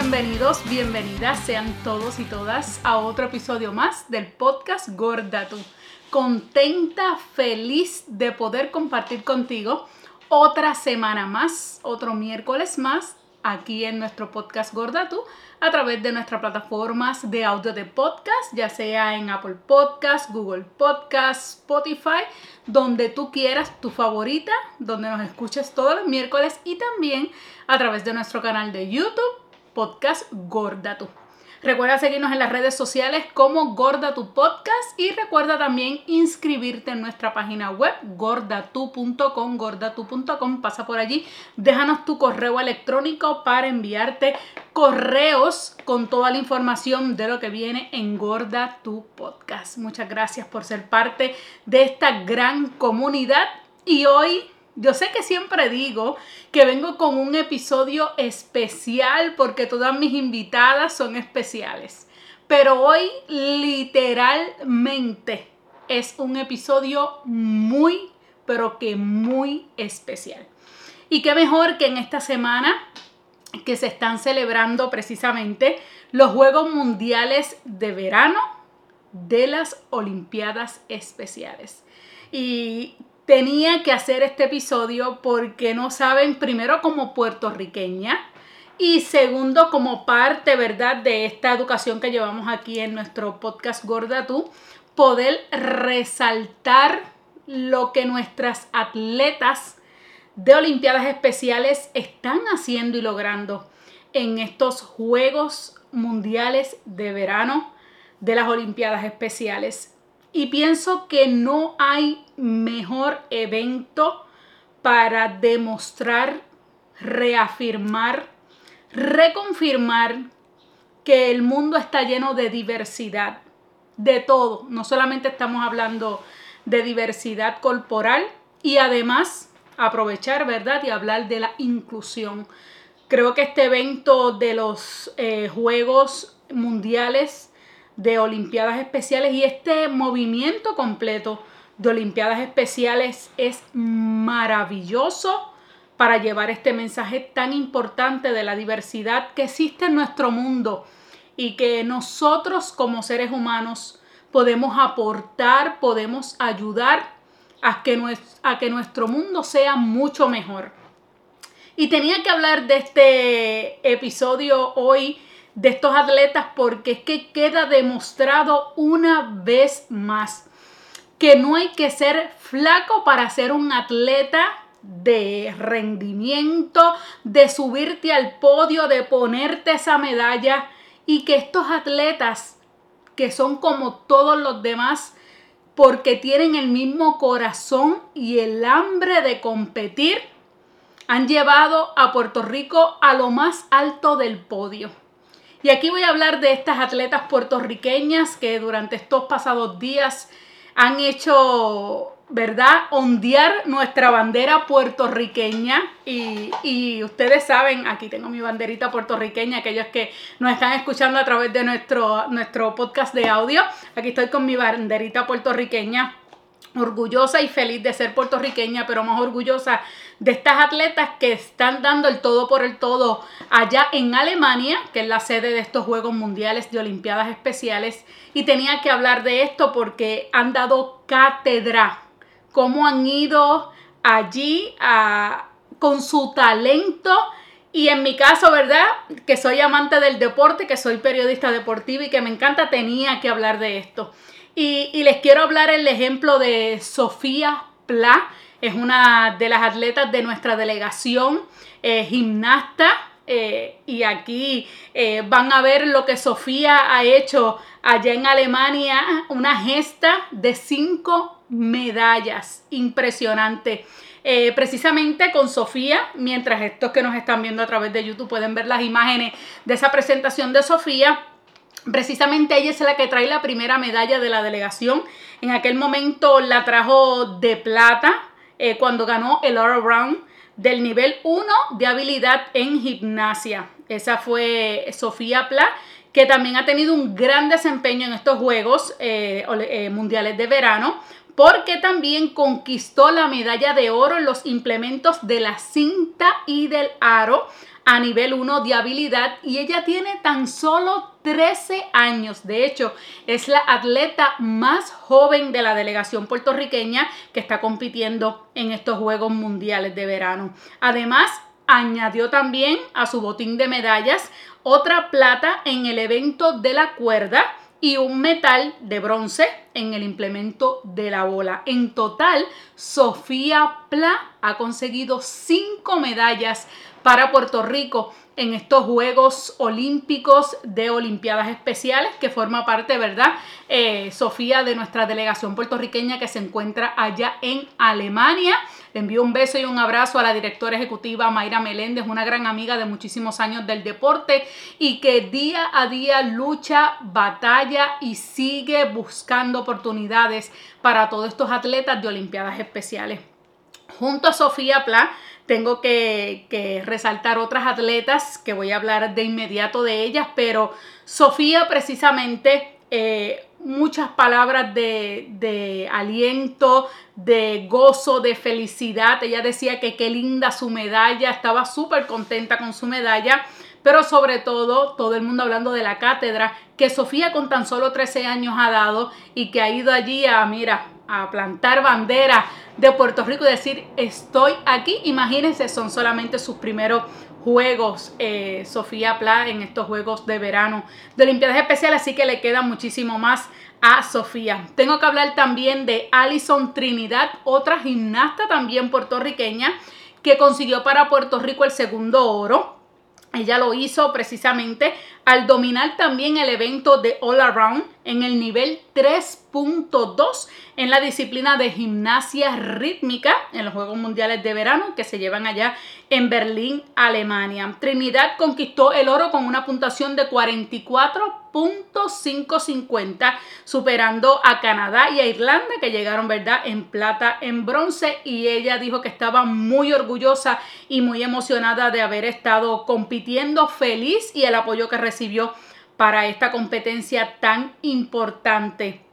bienvenidos, bienvenidas sean todos y todas a otro episodio más del podcast Gorda Tú. Contenta, feliz de poder compartir contigo otra semana más, otro miércoles más aquí en nuestro podcast Gorda Tú a través de nuestras plataformas de audio de podcast, ya sea en Apple Podcast, Google Podcast, Spotify, donde tú quieras, tu favorita, donde nos escuches todos los miércoles y también a través de nuestro canal de YouTube, Podcast Gorda Tú. Recuerda seguirnos en las redes sociales como Gorda Tu Podcast y recuerda también inscribirte en nuestra página web gordatu.com, gordatu.com, pasa por allí, déjanos tu correo electrónico para enviarte correos con toda la información de lo que viene en Gorda Tu Podcast. Muchas gracias por ser parte de esta gran comunidad y hoy yo sé que siempre digo que vengo con un episodio especial porque todas mis invitadas son especiales. Pero hoy literalmente es un episodio muy, pero que muy especial. Y qué mejor que en esta semana que se están celebrando precisamente los Juegos Mundiales de Verano de las Olimpiadas Especiales. Y tenía que hacer este episodio porque no saben, primero como puertorriqueña y segundo como parte, ¿verdad?, de esta educación que llevamos aquí en nuestro podcast Gorda Tú, poder resaltar lo que nuestras atletas de Olimpiadas Especiales están haciendo y logrando en estos Juegos Mundiales de Verano de las Olimpiadas Especiales. Y pienso que no hay mejor evento para demostrar, reafirmar, reconfirmar que el mundo está lleno de diversidad, de todo. No solamente estamos hablando de diversidad corporal y además aprovechar, ¿verdad? Y hablar de la inclusión. Creo que este evento de los eh, Juegos Mundiales de Olimpiadas Especiales y este movimiento completo de Olimpiadas Especiales es maravilloso para llevar este mensaje tan importante de la diversidad que existe en nuestro mundo y que nosotros como seres humanos podemos aportar, podemos ayudar a que, nuestro mundo sea mucho mejor. Y tenía que hablar de este episodio hoy de estos atletas porque es que queda demostrado una vez más que no hay que ser flaco para ser un atleta de rendimiento, de subirte al podio, de ponerte esa medalla y que estos atletas que son como todos los demás porque tienen el mismo corazón y el hambre de competir, han llevado a Puerto Rico a lo más alto del podio. Y aquí voy a hablar de estas atletas puertorriqueñas que durante estos pasados días han hecho, ¿verdad?, ondear nuestra bandera puertorriqueña. Y, ustedes saben, aquí tengo mi banderita puertorriqueña, aquellos que nos están escuchando a través de nuestro, nuestro podcast de audio. Aquí estoy con mi banderita puertorriqueña orgullosa y feliz de ser puertorriqueña, pero más orgullosa de estas atletas que están dando el todo por el todo allá en Alemania, que es la sede de estos Juegos Mundiales de Olimpiadas Especiales. Y tenía que hablar de esto porque han dado cátedra, cómo han ido allí con su talento. Y en mi caso, ¿verdad? Que soy amante del deporte, que soy periodista deportiva y que me encanta, tenía que hablar de esto. Y, les quiero hablar el ejemplo de Sofía Pla, es una de las atletas de nuestra delegación, eh, gimnasta, eh, y aquí eh, van a ver lo que Sofía ha hecho allá en Alemania, una gesta de cinco medallas, impresionante. precisamente con Sofía, mientras estos que nos están viendo a través de YouTube pueden ver las imágenes de esa presentación de Sofía, Precisamente ella es la que trae la primera medalla de la delegación. En aquel momento la trajo de plata eh, cuando ganó el All Around del nivel 1 de habilidad en gimnasia. Esa fue Sofía Pla, que también ha tenido un gran desempeño en estos Juegos eh, eh, Mundiales de Verano, porque también conquistó la medalla de oro en los implementos de la cinta y del aro a nivel 1 de habilidad y ella tiene tan solo 13 años. De hecho, es la atleta más joven de la delegación puertorriqueña que está compitiendo en estos Juegos Mundiales de Verano. Además, añadió también a su botín de medallas otra plata en el evento de la cuerda y un metal de bronce en el implemento de la bola. En total, Sofía Pla ha conseguido cinco medallas para Puerto Rico en estos Juegos Olímpicos de Olimpiadas Especiales, que forma parte, ¿verdad? Eh, Sofía de nuestra delegación puertorriqueña que se encuentra allá en Alemania. Le envío un beso y un abrazo a la directora ejecutiva Mayra Meléndez, una gran amiga de muchísimos años del deporte y que día a día lucha, batalla y sigue buscando oportunidades para todos estos atletas de Olimpiadas Especiales. Junto a Sofía Pla, tengo que, resaltar otras atletas que voy a hablar de inmediato de ellas, pero Sofía precisamente eh, muchas palabras de, de, aliento, de gozo, de felicidad. Ella decía que qué linda su medalla, estaba súper contenta con su medalla, pero sobre todo todo el mundo hablando de la cátedra que Sofía con tan solo 13 años ha dado y que ha ido allí a, mira, a plantar bandera de Puerto Rico y decir, estoy aquí. Imagínense, son solamente sus primeros juegos, eh, Sofía Pla, en estos juegos de verano de Olimpiadas Especiales, así que le queda muchísimo más a Sofía. Tengo que hablar también de Alison Trinidad, otra gimnasta también puertorriqueña que consiguió para Puerto Rico el segundo oro. Ella lo hizo precisamente al dominar también el evento de All Around en el nivel 3.2 en la disciplina de gimnasia rítmica en los Juegos Mundiales de Verano que se llevan allá en Berlín, Alemania. Trinidad conquistó el oro con una puntuación de 44.550, superando a Canadá y a Irlanda que llegaron, ¿verdad?, en plata, en bronce y ella dijo que estaba muy orgullosa y muy emocionada de haber estado compitiendo feliz y el apoyo que recibió para esta competencia tan importante.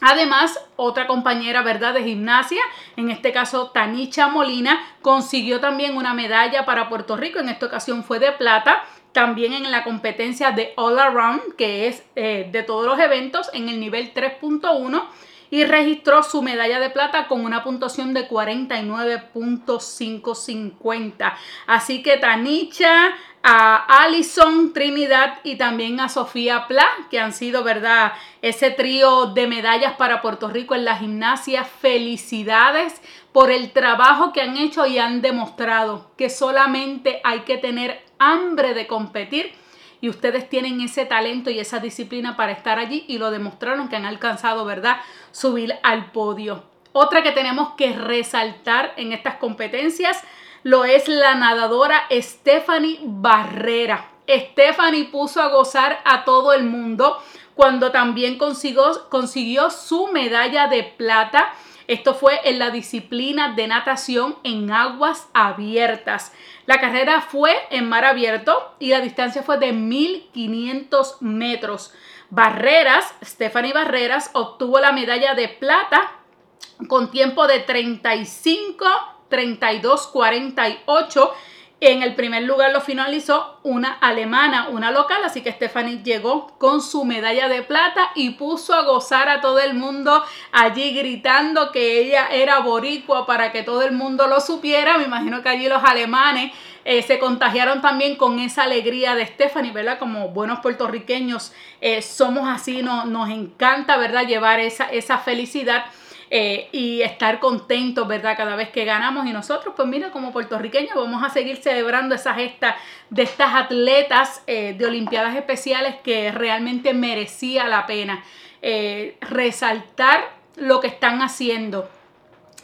Además, otra compañera, ¿verdad?, de gimnasia, en este caso Tanicha Molina, consiguió también una medalla para Puerto Rico, en esta ocasión fue de plata, también en la competencia de All Around, que es eh, de todos los eventos, en el nivel 3.1 y registró su medalla de plata con una puntuación de 49.550. Así que Tanicha, a Alison Trinidad y también a Sofía Pla, que han sido, ¿verdad? Ese trío de medallas para Puerto Rico en la gimnasia. Felicidades por el trabajo que han hecho y han demostrado que solamente hay que tener hambre de competir y ustedes tienen ese talento y esa disciplina para estar allí y lo demostraron que han alcanzado, ¿verdad? Subir al podio. Otra que tenemos que resaltar en estas competencias lo es la nadadora Stephanie Barrera. Stephanie puso a gozar a todo el mundo cuando también consiguió, consiguió su medalla de plata. Esto fue en la disciplina de natación en aguas abiertas. La carrera fue en mar abierto y la distancia fue de 1500 metros. Barreras, Stephanie Barreras, obtuvo la medalla de plata con tiempo de 35 32-48. En el primer lugar lo finalizó una alemana, una local, así que Stephanie llegó con su medalla de plata y puso a gozar a todo el mundo allí gritando que ella era boricua para que todo el mundo lo supiera. Me imagino que allí los alemanes eh, se contagiaron también con esa alegría de Stephanie, ¿verdad? Como buenos puertorriqueños eh, somos así, no, nos encanta, ¿verdad? Llevar esa, esa felicidad. Eh, y estar contentos, ¿verdad? Cada vez que ganamos y nosotros, pues mira, como puertorriqueños vamos a seguir celebrando esa gesta de estas atletas eh, de Olimpiadas Especiales que realmente merecía la pena eh, resaltar lo que están haciendo.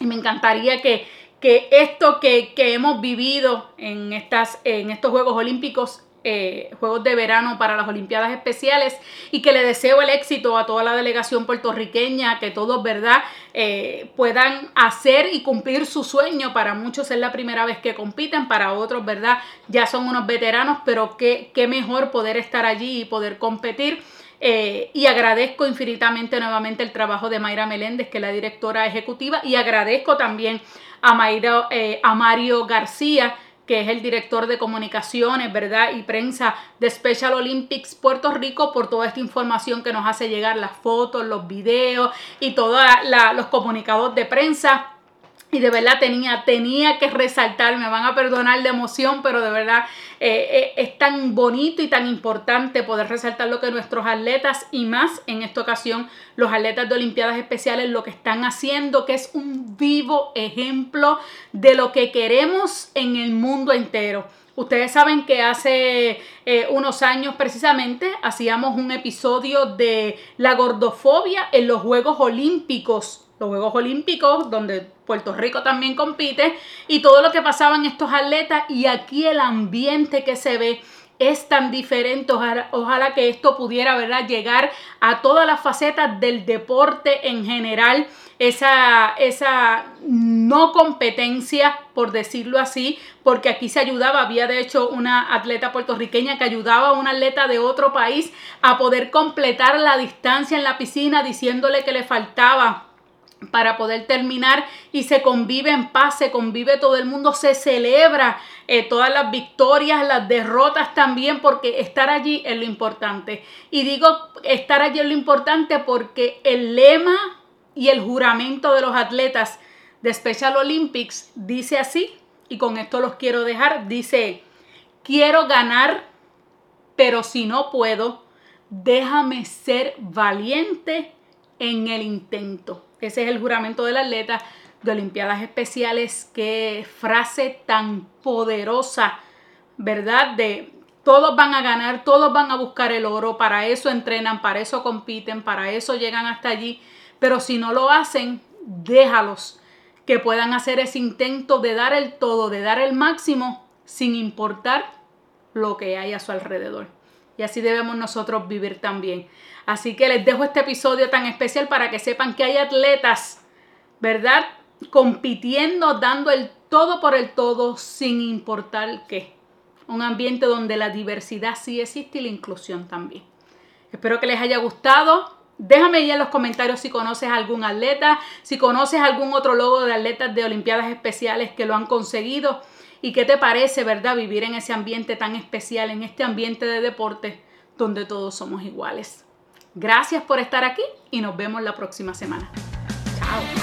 Y me encantaría que, que esto que, que, hemos vivido en, estas, en estos Juegos Olímpicos eh, Juegos de Verano para las Olimpiadas Especiales y que le deseo el éxito a toda la delegación puertorriqueña, que todos, ¿verdad?, eh, puedan hacer y cumplir su sueño. Para muchos es la primera vez que compiten, para otros, ¿verdad?, ya son unos veteranos, pero qué, qué mejor poder estar allí y poder competir. Eh, y agradezco infinitamente nuevamente el trabajo de Mayra Meléndez, que es la directora ejecutiva, y agradezco también a, Mayra, a Mario García, que es el director de comunicaciones, ¿verdad? Y prensa de Special Olympics Puerto Rico, por toda esta información que nos hace llegar, las fotos, los videos y todos los comunicados de prensa y de verdad tenía, tenía que resaltar, me van a perdonar de emoción, pero de verdad eh, eh, es tan bonito y tan importante poder resaltar lo que nuestros atletas y más en esta ocasión los atletas de Olimpiadas Especiales lo que están haciendo, que es un vivo ejemplo de lo que queremos en el mundo entero. Ustedes saben que hace eh, unos años precisamente hacíamos un episodio de la gordofobia en los Juegos Olímpicos los Juegos Olímpicos, donde Puerto Rico también compite, y todo lo que pasaba en estos atletas, y aquí el ambiente que se ve es tan diferente. Ojalá, que esto pudiera ¿verdad? llegar a todas las facetas del deporte en general. Esa, esa no competencia, por decirlo así, porque aquí se ayudaba. Había de hecho una atleta puertorriqueña que ayudaba a un atleta de otro país a poder completar la distancia en la piscina diciéndole que le faltaba para poder terminar y se convive en paz, se convive todo el mundo, se celebra eh, todas las victorias, las derrotas también, porque estar allí es lo importante. Y digo estar allí es lo importante porque el lema y el juramento de los atletas de Special Olympics dice así, y con esto los quiero dejar, dice, quiero ganar, pero si no puedo, déjame ser valiente en el intento. Ese es el juramento del atleta de Olimpiadas Especiales. Qué frase tan poderosa, ¿verdad? De todos van a ganar, todos van a buscar el oro, para eso entrenan, para eso compiten, para eso llegan hasta allí. Pero si no lo hacen, déjalos que puedan hacer ese intento de dar el todo, de dar el máximo, sin importar lo que hay a su alrededor. Y así debemos nosotros vivir también. Así que les dejo este episodio tan especial para que sepan que hay atletas, ¿verdad? Compitiendo, dando el todo por el todo, sin importar qué. Un ambiente donde la diversidad sí existe y la inclusión también. Espero que les haya gustado. Déjame ahí en los comentarios si conoces algún atleta, si conoces algún otro logo de atletas de Olimpiadas Especiales que lo han conseguido y qué te parece, ¿verdad? Vivir en ese ambiente tan especial, en este ambiente de deporte donde todos somos iguales. Gracias por estar aquí y nos vemos la próxima semana. Chao.